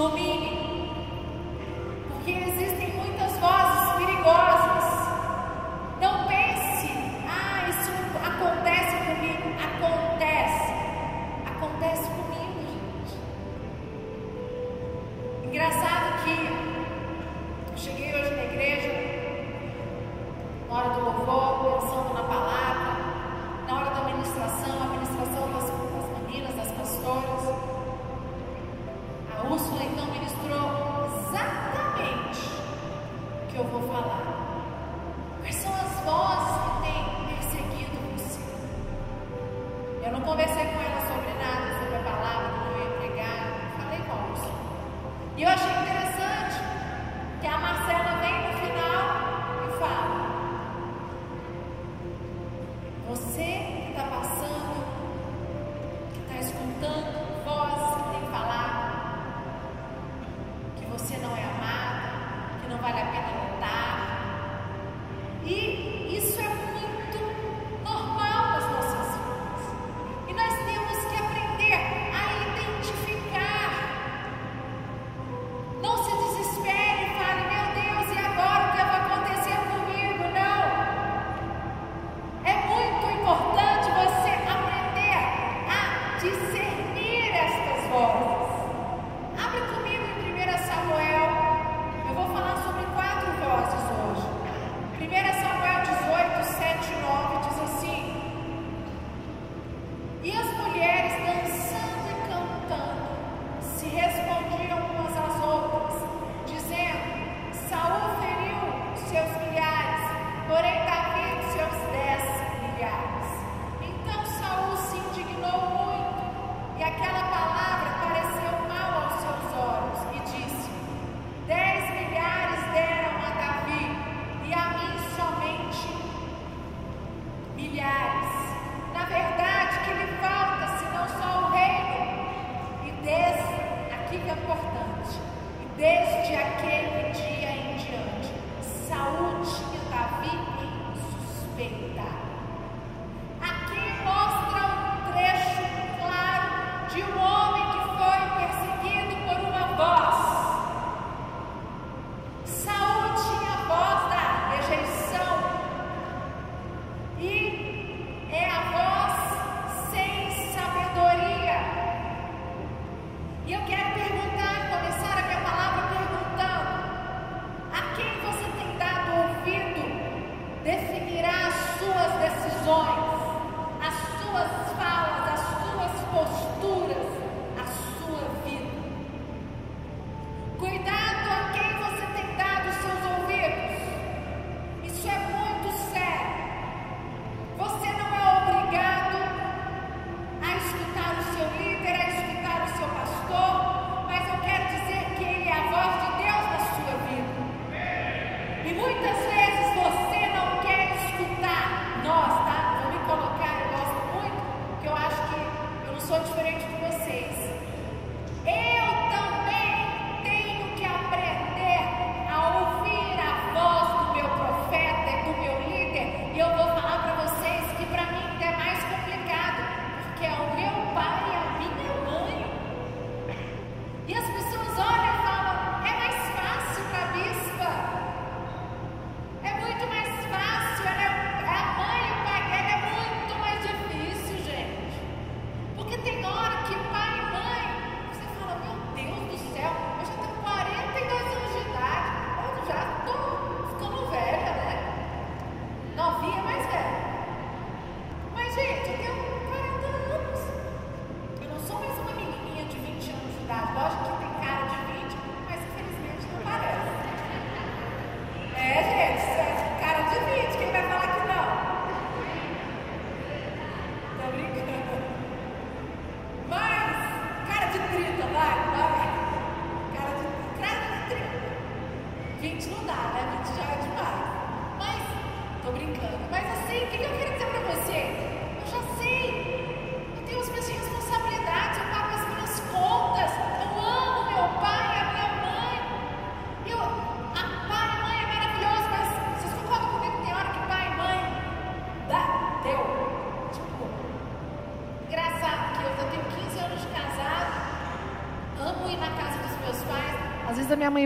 a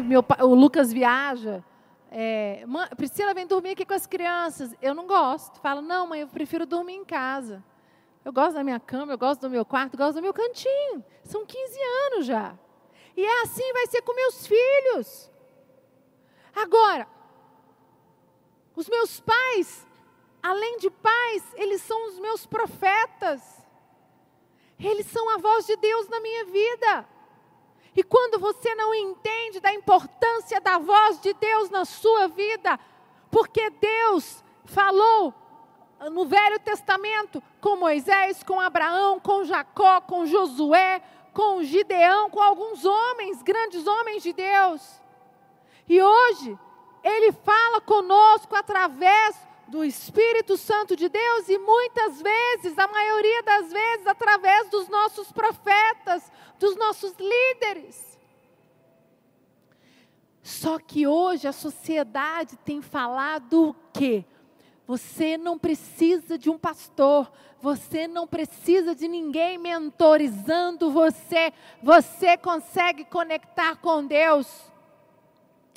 meu, o Lucas viaja. É, Priscila vem dormir aqui com as crianças. Eu não gosto. Falo, não, mãe, eu prefiro dormir em casa. Eu gosto da minha cama, eu gosto do meu quarto, eu gosto do meu cantinho. São 15 anos já. E é assim vai ser com meus filhos. Agora, os meus pais, além de pais, eles são os meus profetas. Eles são a voz de Deus na minha vida. E quando você não entende da importância da voz de Deus na sua vida, porque Deus falou no Velho Testamento com Moisés, com Abraão, com Jacó, com Josué, com Gideão, com alguns homens, grandes homens de Deus. E hoje, Ele fala conosco através do Espírito Santo de Deus e muitas vezes, a maioria das vezes, através dos nossos profetas, dos nossos líderes. Só que hoje a sociedade tem falado o quê? Você não precisa de um pastor, você não precisa de ninguém mentorizando você, você consegue conectar com Deus.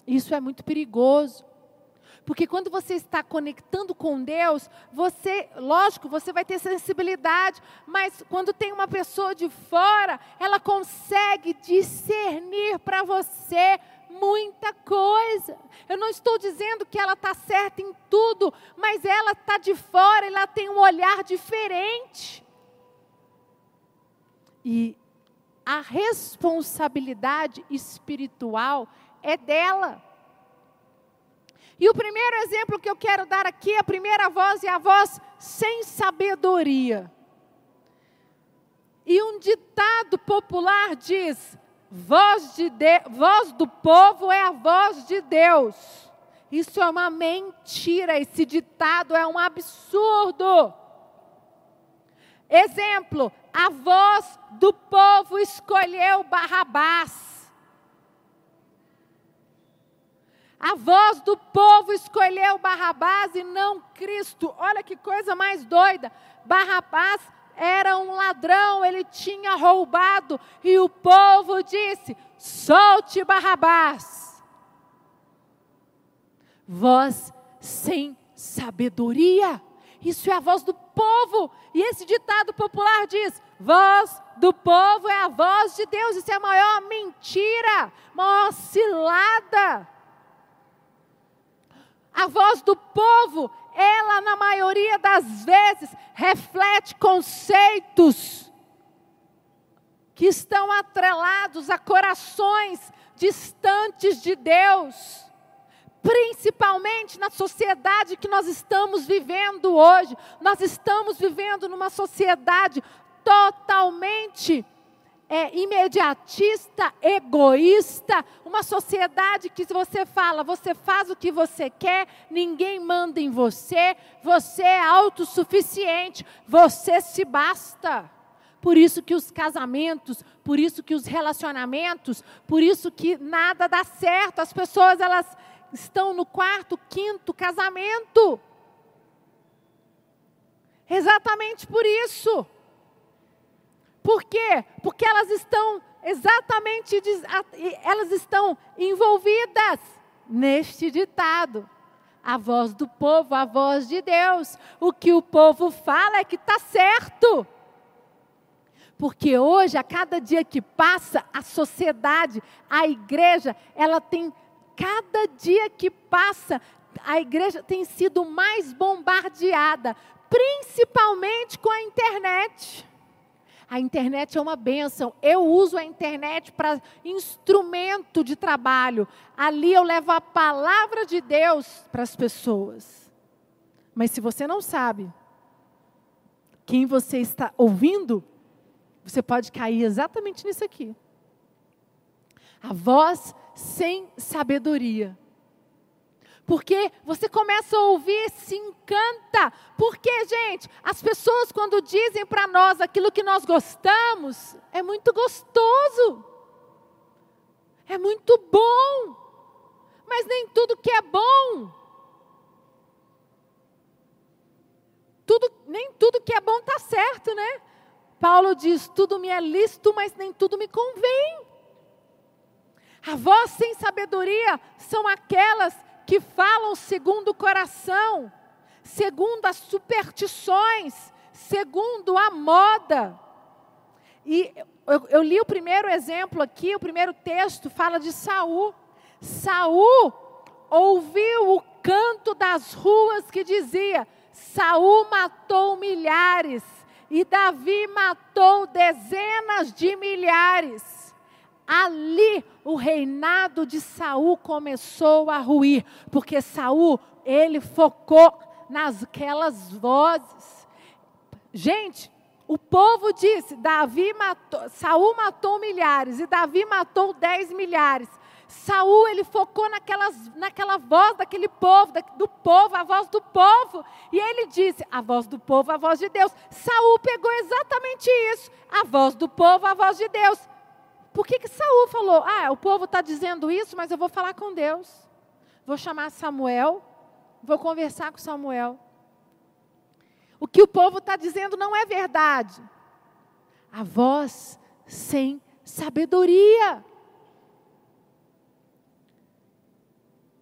Isso é muito perigoso. Porque quando você está conectando com Deus, você, lógico, você vai ter sensibilidade, mas quando tem uma pessoa de fora, ela consegue discernir para você muita coisa. Eu não estou dizendo que ela está certa em tudo, mas ela está de fora, ela tem um olhar diferente. E a responsabilidade espiritual é dela. E o primeiro exemplo que eu quero dar aqui, a primeira voz é a voz sem sabedoria. E um ditado popular diz: voz, de de, voz do povo é a voz de Deus. Isso é uma mentira, esse ditado é um absurdo. Exemplo: a voz do povo escolheu Barrabás. A voz do povo escolheu Barrabás e não Cristo. Olha que coisa mais doida. Barrabás era um ladrão, ele tinha roubado e o povo disse: solte Barrabás. Voz sem sabedoria. Isso é a voz do povo. E esse ditado popular diz: voz do povo é a voz de Deus. Isso é a maior mentira, maior cilada. A voz do povo, ela na maioria das vezes reflete conceitos que estão atrelados a corações distantes de Deus. Principalmente na sociedade que nós estamos vivendo hoje. Nós estamos vivendo numa sociedade totalmente é, imediatista, egoísta, uma sociedade que se você fala, você faz o que você quer, ninguém manda em você, você é autossuficiente, você se basta. Por isso que os casamentos, por isso que os relacionamentos, por isso que nada dá certo, as pessoas elas estão no quarto, quinto casamento. Exatamente por isso. Por quê? Porque elas estão exatamente, elas estão envolvidas neste ditado. A voz do povo, a voz de Deus. O que o povo fala é que está certo. Porque hoje, a cada dia que passa, a sociedade, a igreja, ela tem, cada dia que passa, a igreja tem sido mais bombardeada, principalmente com a internet. A internet é uma benção. Eu uso a internet para instrumento de trabalho. Ali eu levo a palavra de Deus para as pessoas. Mas se você não sabe quem você está ouvindo, você pode cair exatamente nisso aqui. A voz sem sabedoria. Porque você começa a ouvir, se encanta. Porque, gente, as pessoas quando dizem para nós aquilo que nós gostamos, é muito gostoso. É muito bom. Mas nem tudo que é bom. Tudo, nem tudo que é bom está certo, né? Paulo diz: tudo me é lícito, mas nem tudo me convém. A voz sem sabedoria são aquelas que falam segundo o coração, segundo as superstições, segundo a moda. E eu, eu, li o primeiro exemplo aqui, o primeiro texto fala de Saul. Saul ouviu o canto das ruas que dizia: Saul matou milhares e Davi matou dezenas de milhares. Ali o reinado de Saul começou a ruir, porque Saul, ele focou nasquelas vozes. Gente, o povo disse: Davi matou, Saul matou milhares e Davi matou dez milhares. Saul ele focou naquelas, naquela voz daquele povo, do povo, a voz do povo, e ele disse: a voz do povo, a voz de Deus. Saul pegou exatamente isso, a voz do povo, a voz de Deus. Por que que Saul falou? Ah, o povo está dizendo isso, mas eu vou falar com Deus. Vou chamar Samuel, vou conversar com Samuel. O que o povo está dizendo não é verdade. A voz sem sabedoria.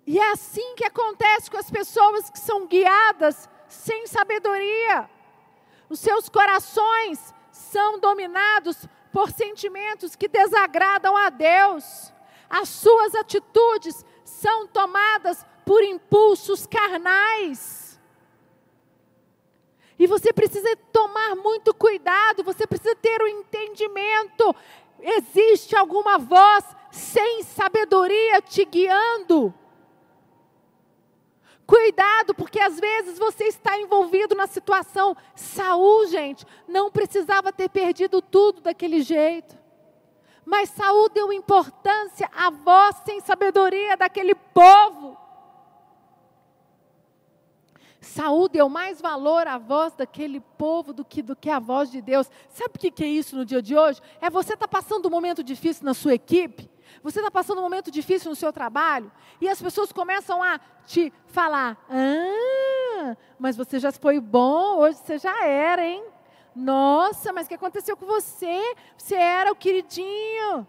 E é assim que acontece com as pessoas que são guiadas sem sabedoria. Os seus corações são dominados por sentimentos que desagradam a Deus. As suas atitudes são tomadas por impulsos carnais. E você precisa tomar muito cuidado, você precisa ter o um entendimento. Existe alguma voz sem sabedoria te guiando? Cuidado, porque às vezes você está envolvido na situação. Saul, gente, não precisava ter perdido tudo daquele jeito. Mas Saul deu importância à voz sem sabedoria daquele povo. Saúl deu mais valor à voz daquele povo do que, do que a voz de Deus. Sabe o que, que é isso no dia de hoje? É você estar tá passando um momento difícil na sua equipe, você está passando um momento difícil no seu trabalho, e as pessoas começam a te falar: Ah, mas você já foi bom, hoje você já era, hein? Nossa, mas o que aconteceu com você? Você era o queridinho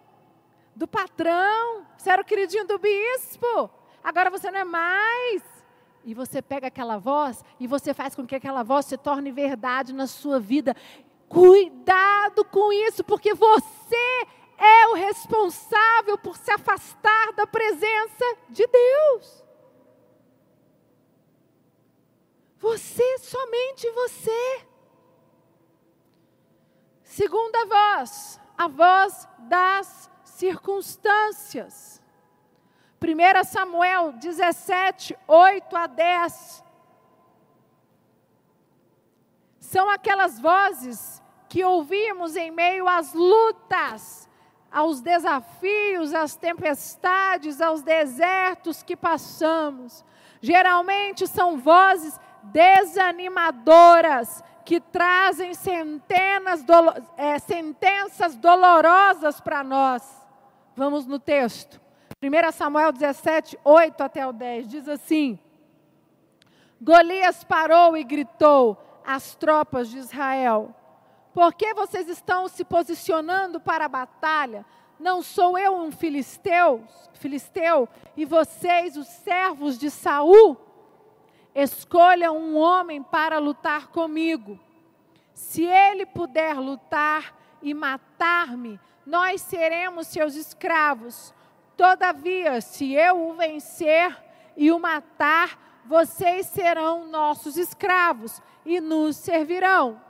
do patrão, você era o queridinho do bispo, agora você não é mais. E você pega aquela voz e você faz com que aquela voz se torne verdade na sua vida. Cuidado com isso, porque você é o responsável por se afastar da presença de Deus. Você, somente você. Segunda voz, a voz das circunstâncias. 1 Samuel 17, 8 a 10. São aquelas vozes que ouvimos em meio às lutas, aos desafios, às tempestades, aos desertos que passamos. Geralmente são vozes desanimadoras que trazem dolo é, sentenças dolorosas para nós. Vamos no texto. 1 Samuel 17, 8 até o 10, diz assim: Golias parou e gritou às tropas de Israel: Por que vocês estão se posicionando para a batalha? Não sou eu um filisteu, filisteu e vocês, os servos de Saul? Escolham um homem para lutar comigo. Se ele puder lutar e matar-me, nós seremos seus escravos Todavia, se eu o vencer e o matar, vocês serão nossos escravos e nos servirão.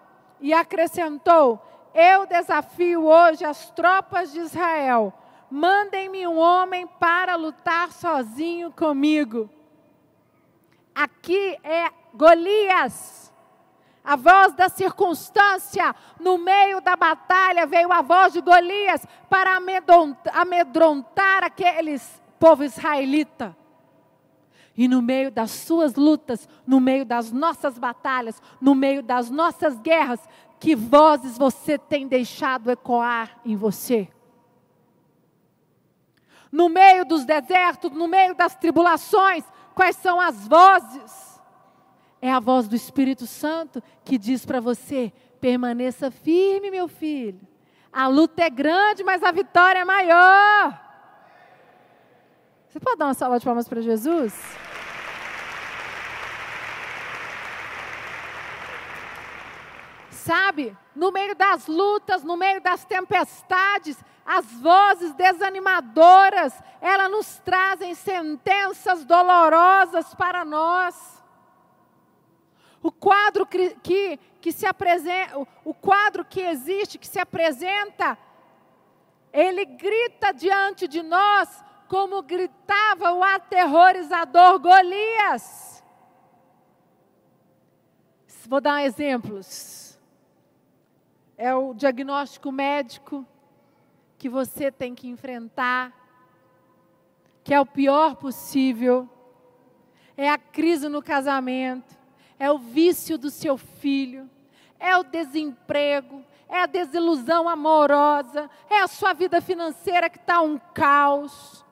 E acrescentou: Eu desafio hoje as tropas de Israel. Mandem-me um homem para lutar sozinho comigo. Aqui é Golias a voz da circunstância, no meio da batalha veio a voz de Golias para amedrontar aqueles povo israelita. E no meio das suas lutas, no meio das nossas batalhas, no meio das nossas guerras, que vozes você tem deixado ecoar em você? No meio dos desertos, no meio das tribulações, quais são as vozes? É a voz do Espírito Santo que diz para você: permaneça firme, meu filho. A luta é grande, mas a vitória é maior. Você pode dar uma salva de palmas para Jesus? Sabe, no meio das lutas, no meio das tempestades, as vozes desanimadoras, elas nos trazem sentenças dolorosas para nós. O quadro que, que, que se apresenta, o quadro que existe, que se apresenta, ele grita diante de nós como gritava o aterrorizador Golias. Vou dar exemplos. É o diagnóstico médico que você tem que enfrentar, que é o pior possível. É a crise no casamento, é o vício do seu filho, é o desemprego, é a desilusão amorosa, é a sua vida financeira que está um caos.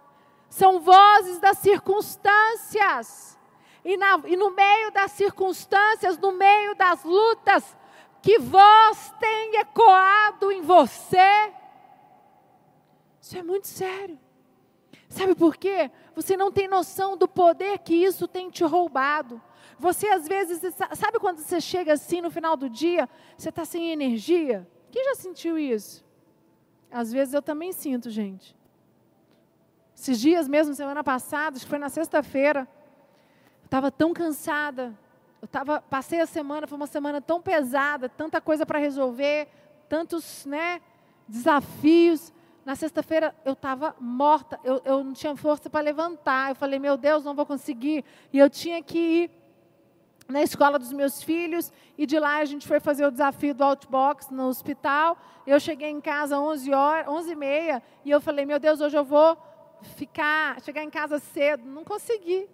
São vozes das circunstâncias. E, na, e no meio das circunstâncias, no meio das lutas, que voz tem ecoado em você? Isso é muito sério. Sabe por quê? Você não tem noção do poder que isso tem te roubado. Você às vezes, sabe quando você chega assim no final do dia, você está sem energia? Quem já sentiu isso? Às vezes eu também sinto, gente. Esses dias mesmo, semana passada, acho que foi na sexta-feira, eu estava tão cansada. Eu tava, passei a semana, foi uma semana tão pesada, tanta coisa para resolver, tantos né, desafios. Na sexta-feira eu estava morta, eu, eu não tinha força para levantar. Eu falei, meu Deus, não vou conseguir. E eu tinha que ir na escola dos meus filhos e de lá a gente foi fazer o desafio do Outbox no hospital. Eu cheguei em casa às 11 horas, 11 e meia e eu falei, meu Deus, hoje eu vou ficar, chegar em casa cedo. Não consegui.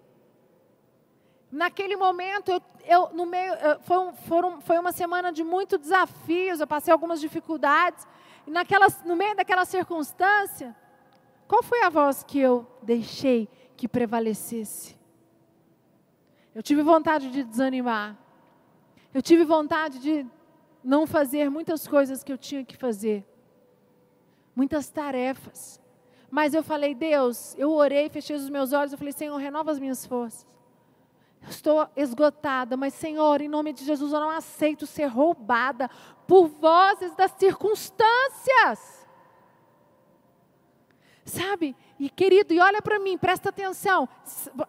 Naquele momento, eu, eu no meio, foi, foram, foi uma semana de muitos desafios, eu passei algumas dificuldades. E no meio daquela circunstância, qual foi a voz que eu deixei que prevalecesse? Eu tive vontade de desanimar. Eu tive vontade de não fazer muitas coisas que eu tinha que fazer. Muitas tarefas. Mas eu falei, Deus, eu orei, fechei os meus olhos, eu falei, Senhor, renova as minhas forças. Eu estou esgotada, mas Senhor, em nome de Jesus, eu não aceito ser roubada por vozes das circunstâncias. Sabe? E querido, e olha para mim, presta atenção.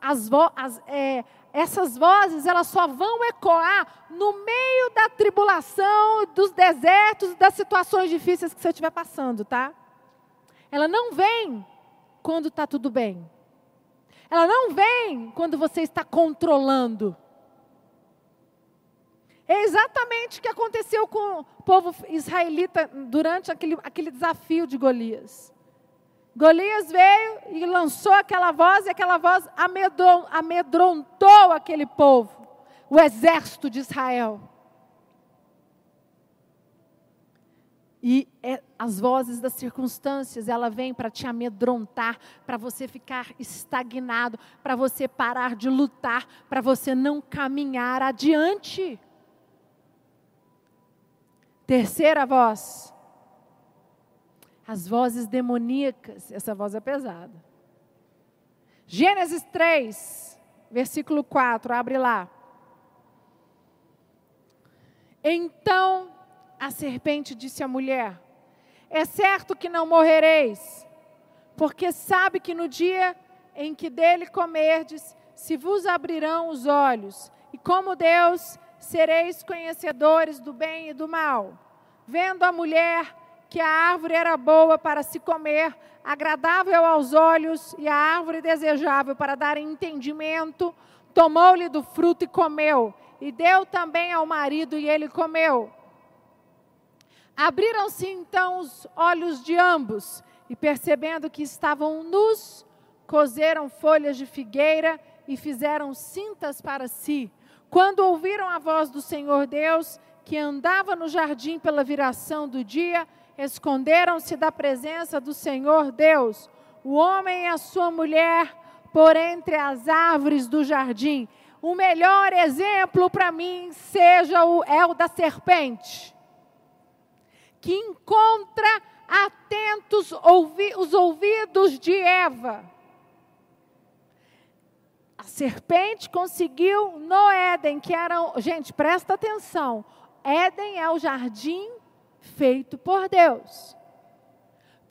As, vo as é, essas vozes, elas só vão ecoar no meio da tribulação, dos desertos, das situações difíceis que você estiver passando, tá? Ela não vem quando está tudo bem. Ela não vem quando você está controlando. É exatamente o que aconteceu com o povo israelita durante aquele, aquele desafio de Golias. Golias veio e lançou aquela voz, e aquela voz amedrontou aquele povo, o exército de Israel. E é, as vozes das circunstâncias, ela vem para te amedrontar, para você ficar estagnado, para você parar de lutar, para você não caminhar adiante. Terceira voz, as vozes demoníacas, essa voz é pesada. Gênesis 3, versículo 4, abre lá. Então a serpente disse à mulher: É certo que não morrereis, porque sabe que no dia em que dele comerdes, se vos abrirão os olhos, e como Deus sereis conhecedores do bem e do mal. Vendo a mulher que a árvore era boa para se comer, agradável aos olhos e a árvore desejável para dar entendimento, tomou-lhe do fruto e comeu, e deu também ao marido e ele comeu. Abriram-se então os olhos de ambos, e percebendo que estavam nus, coseram folhas de figueira e fizeram cintas para si. Quando ouviram a voz do Senhor Deus, que andava no jardim pela viração do dia, esconderam-se da presença do Senhor Deus, o homem e a sua mulher, por entre as árvores do jardim. O melhor exemplo para mim seja o é o da serpente que encontra atentos ouvi os ouvidos de Eva. serpente conseguiu no Éden, que era. Gente, presta atenção. Éden é o jardim feito por Deus.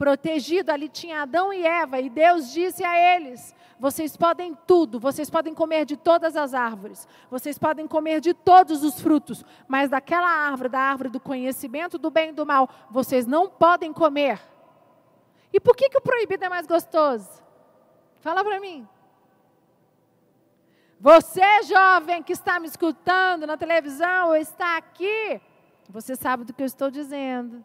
Protegido, ali tinha Adão e Eva, e Deus disse a eles: vocês podem tudo, vocês podem comer de todas as árvores, vocês podem comer de todos os frutos, mas daquela árvore, da árvore do conhecimento do bem e do mal, vocês não podem comer. E por que, que o proibido é mais gostoso? Fala para mim. Você, jovem que está me escutando na televisão ou está aqui, você sabe do que eu estou dizendo.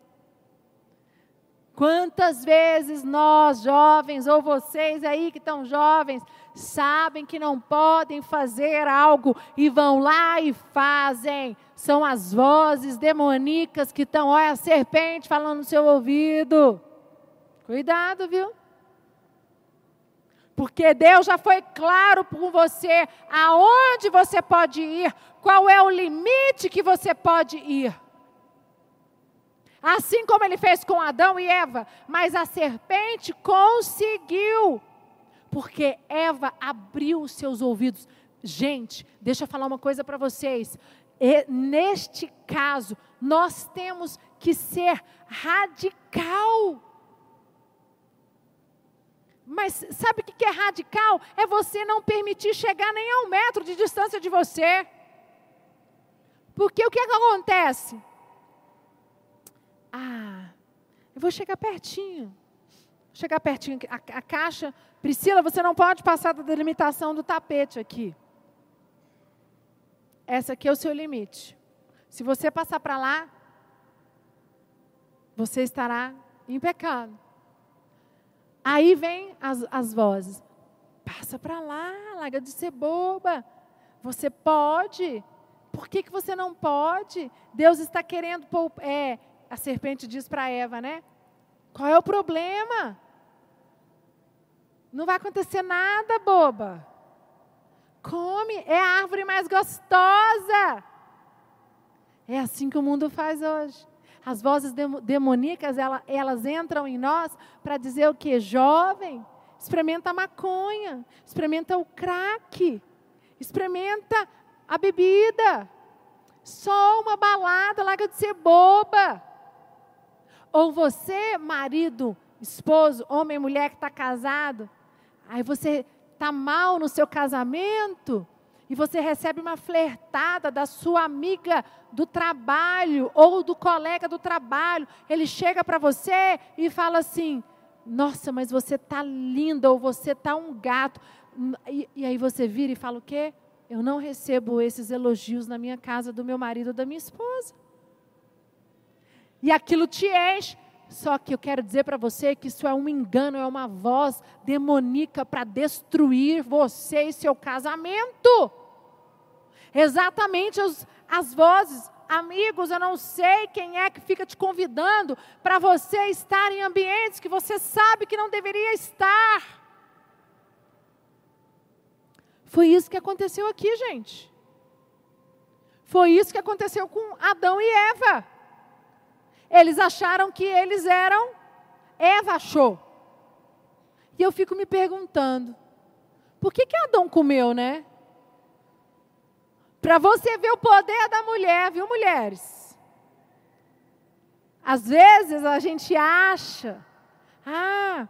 Quantas vezes nós, jovens, ou vocês aí que estão jovens, sabem que não podem fazer algo e vão lá e fazem? São as vozes demoníacas que estão, olha a serpente falando no seu ouvido. Cuidado, viu? Porque Deus já foi claro com você aonde você pode ir, qual é o limite que você pode ir. Assim como ele fez com Adão e Eva, mas a serpente conseguiu, porque Eva abriu os seus ouvidos. Gente, deixa eu falar uma coisa para vocês. E, neste caso, nós temos que ser radical. Mas sabe o que é radical? É você não permitir chegar nem a um metro de distância de você. Porque o que, é que acontece? Ah, eu vou chegar pertinho. Chegar pertinho. A, a caixa. Priscila, você não pode passar da delimitação do tapete aqui. Essa aqui é o seu limite. Se você passar para lá, você estará em pecado. Aí vem as, as vozes. Passa para lá, larga de ser boba. Você pode. Por que, que você não pode? Deus está querendo. É, a serpente diz para Eva, né? Qual é o problema? Não vai acontecer nada, boba. Come, é a árvore mais gostosa. É assim que o mundo faz hoje. As vozes demoníacas, elas, entram em nós para dizer o que? Jovem, experimenta a maconha, experimenta o crack, experimenta a bebida. Só uma balada, larga de ser boba. Ou você, marido, esposo, homem, mulher que está casado, aí você está mal no seu casamento, e você recebe uma flertada da sua amiga do trabalho ou do colega do trabalho, ele chega para você e fala assim: Nossa, mas você tá linda ou você tá um gato. E, e aí você vira e fala o quê? Eu não recebo esses elogios na minha casa do meu marido ou da minha esposa. E aquilo te enche. Só que eu quero dizer para você que isso é um engano, é uma voz demoníaca para destruir você e seu casamento. Exatamente as, as vozes, amigos, eu não sei quem é que fica te convidando para você estar em ambientes que você sabe que não deveria estar. Foi isso que aconteceu aqui, gente. Foi isso que aconteceu com Adão e Eva. Eles acharam que eles eram, Eva achou. E eu fico me perguntando, por que, que Adão comeu, né? Para você ver o poder da mulher, viu, mulheres? Às vezes a gente acha, ah,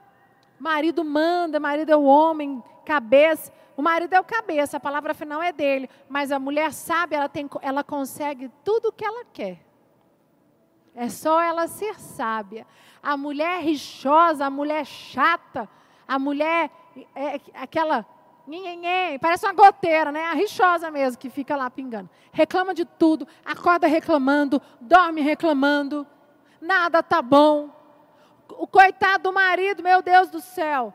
marido manda, marido é o homem, cabeça. O marido é o cabeça, a palavra final é dele. Mas a mulher sabe, ela, tem, ela consegue tudo o que ela quer. É só ela ser sábia. A mulher rixosa, a mulher chata, a mulher é, aquela nhenhenhen, parece uma goteira, né? A rixosa mesmo que fica lá pingando. Reclama de tudo, acorda reclamando, dorme reclamando, nada tá bom. O coitado do marido, meu Deus do céu,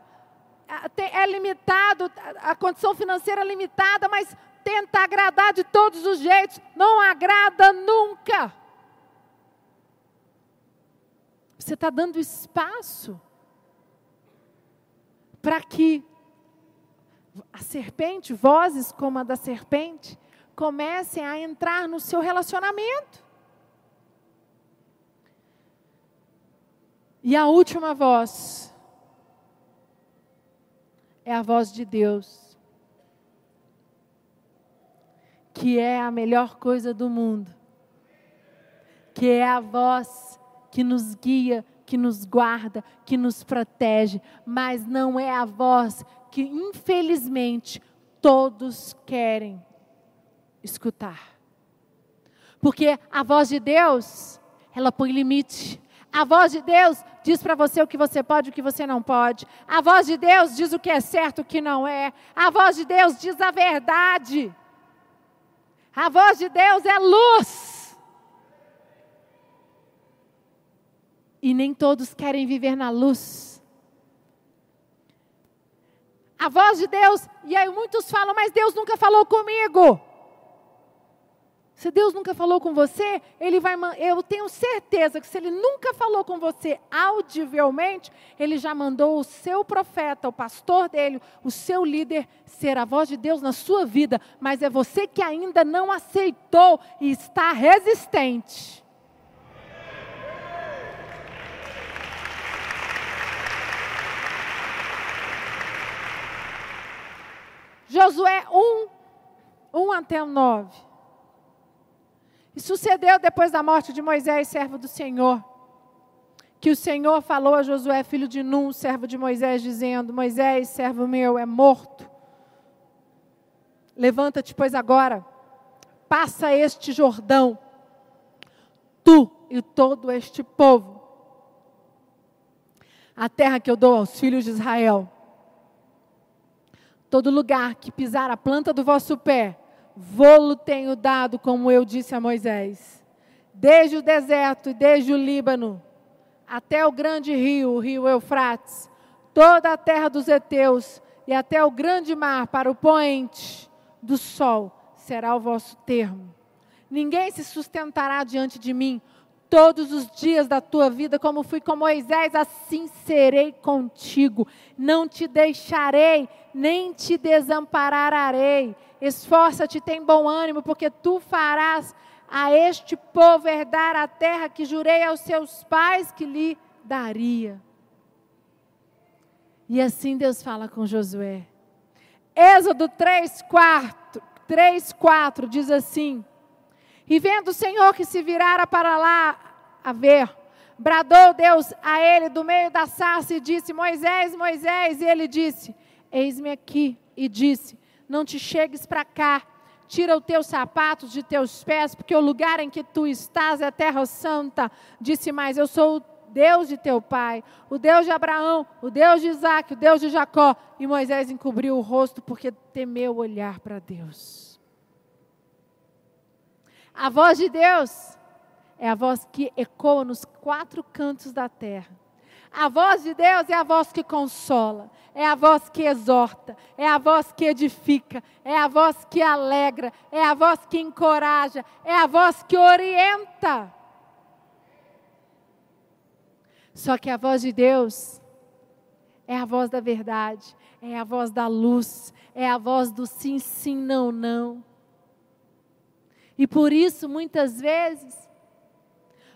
é limitado, a condição financeira é limitada, mas tenta agradar de todos os jeitos, não agrada nunca. Você está dando espaço para que a serpente, vozes como a da serpente, comecem a entrar no seu relacionamento. E a última voz é a voz de Deus. que é a melhor coisa do mundo, que é a voz que nos guia, que nos guarda, que nos protege, mas não é a voz que, infelizmente, todos querem escutar. Porque a voz de Deus, ela põe limite. A voz de Deus diz para você o que você pode e o que você não pode. A voz de Deus diz o que é certo e o que não é. A voz de Deus diz a verdade. A voz de Deus é luz. E nem todos querem viver na luz. A voz de Deus, e aí muitos falam, mas Deus nunca falou comigo. Se Deus nunca falou com você, ele vai. Eu tenho certeza que se ele nunca falou com você audivelmente, ele já mandou o seu profeta, o pastor dele, o seu líder, ser a voz de Deus na sua vida. Mas é você que ainda não aceitou e está resistente. Josué 1, 1 até o 9. E sucedeu depois da morte de Moisés, servo do Senhor, que o Senhor falou a Josué, filho de Num, servo de Moisés, dizendo: Moisés, servo meu, é morto. Levanta-te, pois, agora, passa este Jordão, tu e todo este povo, a terra que eu dou aos filhos de Israel. Todo lugar que pisar a planta do vosso pé, Vou-lo tenho dado, como eu disse a Moisés. Desde o deserto e desde o Líbano, até o grande rio, o rio Eufrates, toda a terra dos heteus e até o grande mar para o poente do sol será o vosso termo. Ninguém se sustentará diante de mim todos os dias da tua vida, como fui com Moisés, assim serei contigo. Não te deixarei, nem te desampararei. Esforça-te, tem bom ânimo, porque tu farás a este povo herdar a terra que jurei aos seus pais que lhe daria. E assim Deus fala com Josué. Êxodo 3, 4, 3, 4 diz assim: e vendo o Senhor que se virara para lá a ver, bradou Deus a ele do meio da sarça e disse: Moisés, Moisés. E ele disse: Eis-me aqui. E disse: Não te chegues para cá, tira os teus sapatos de teus pés, porque o lugar em que tu estás é terra santa. Disse mais: Eu sou o Deus de teu pai, o Deus de Abraão, o Deus de Isaac, o Deus de Jacó. E Moisés encobriu o rosto porque temeu olhar para Deus. A voz de Deus é a voz que ecoa nos quatro cantos da terra. A voz de Deus é a voz que consola, é a voz que exorta, é a voz que edifica, é a voz que alegra, é a voz que encoraja, é a voz que orienta. Só que a voz de Deus é a voz da verdade, é a voz da luz, é a voz do sim, sim, não, não. E por isso, muitas vezes,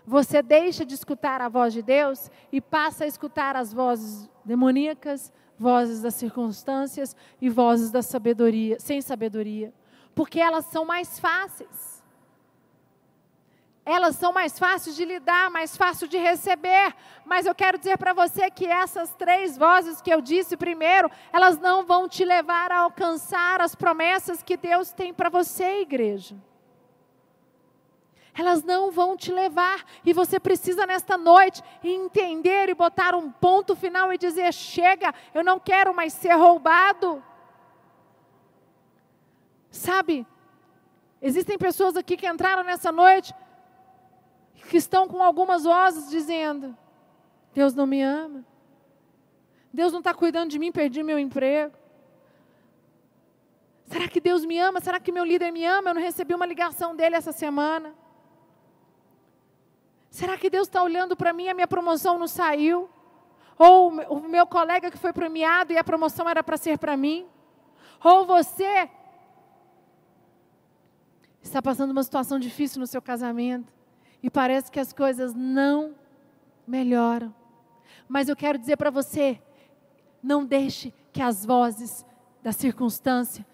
você deixa de escutar a voz de Deus e passa a escutar as vozes demoníacas, vozes das circunstâncias e vozes da sabedoria, sem sabedoria, porque elas são mais fáceis. Elas são mais fáceis de lidar, mais fácil de receber. Mas eu quero dizer para você que essas três vozes que eu disse primeiro, elas não vão te levar a alcançar as promessas que Deus tem para você, igreja elas não vão te levar. E você precisa nesta noite entender e botar um ponto final e dizer: chega, eu não quero mais ser roubado. Sabe, existem pessoas aqui que entraram nessa noite que estão com algumas vozes dizendo: Deus não me ama, Deus não está cuidando de mim, perdi meu emprego. Será que Deus me ama? Será que meu líder me ama? Eu não recebi uma ligação dele essa semana. Será que Deus está olhando para mim e a minha promoção não saiu? Ou o meu colega que foi premiado e a promoção era para ser para mim? Ou você está passando uma situação difícil no seu casamento e parece que as coisas não melhoram. Mas eu quero dizer para você: não deixe que as vozes da circunstância,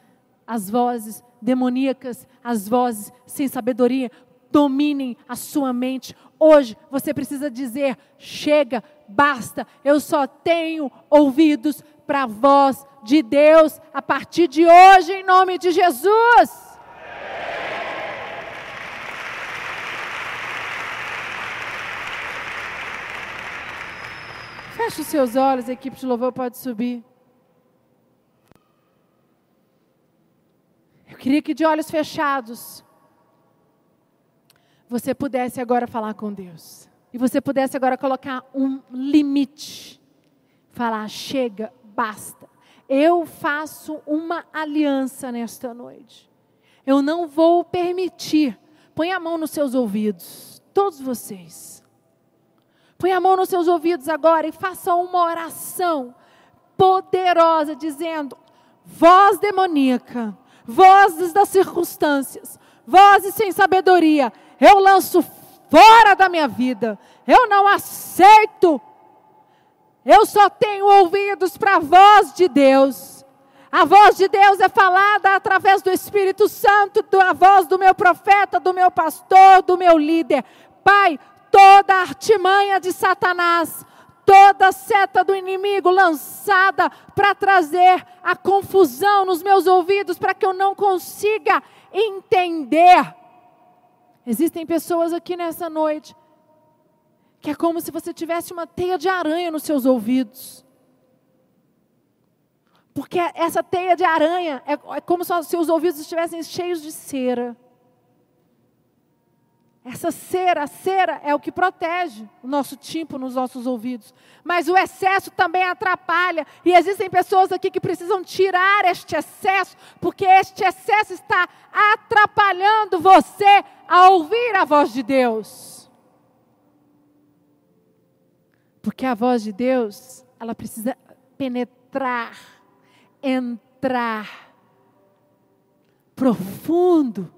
as vozes demoníacas, as vozes sem sabedoria, dominem a sua mente. Hoje você precisa dizer: chega, basta, eu só tenho ouvidos para a voz de Deus a partir de hoje, em nome de Jesus. Feche os seus olhos, a equipe de louvor pode subir. Eu queria que de olhos fechados você pudesse agora falar com Deus. E você pudesse agora colocar um limite. Falar: chega, basta. Eu faço uma aliança nesta noite. Eu não vou permitir. Põe a mão nos seus ouvidos, todos vocês. Põe a mão nos seus ouvidos agora e faça uma oração poderosa, dizendo: voz demoníaca, vozes das circunstâncias, vozes sem sabedoria, eu lanço fora da minha vida, eu não aceito. Eu só tenho ouvidos para a voz de Deus. A voz de Deus é falada através do Espírito Santo, a voz do meu profeta, do meu pastor, do meu líder. Pai, toda artimanha de Satanás, toda seta do inimigo lançada para trazer a confusão nos meus ouvidos, para que eu não consiga entender. Existem pessoas aqui nessa noite que é como se você tivesse uma teia de aranha nos seus ouvidos. Porque essa teia de aranha é, é como se os seus ouvidos estivessem cheios de cera. Essa cera, a cera é o que protege o nosso tímpano nos nossos ouvidos. Mas o excesso também atrapalha. E existem pessoas aqui que precisam tirar este excesso, porque este excesso está atrapalhando você a ouvir a voz de Deus. Porque a voz de Deus, ela precisa penetrar, entrar profundo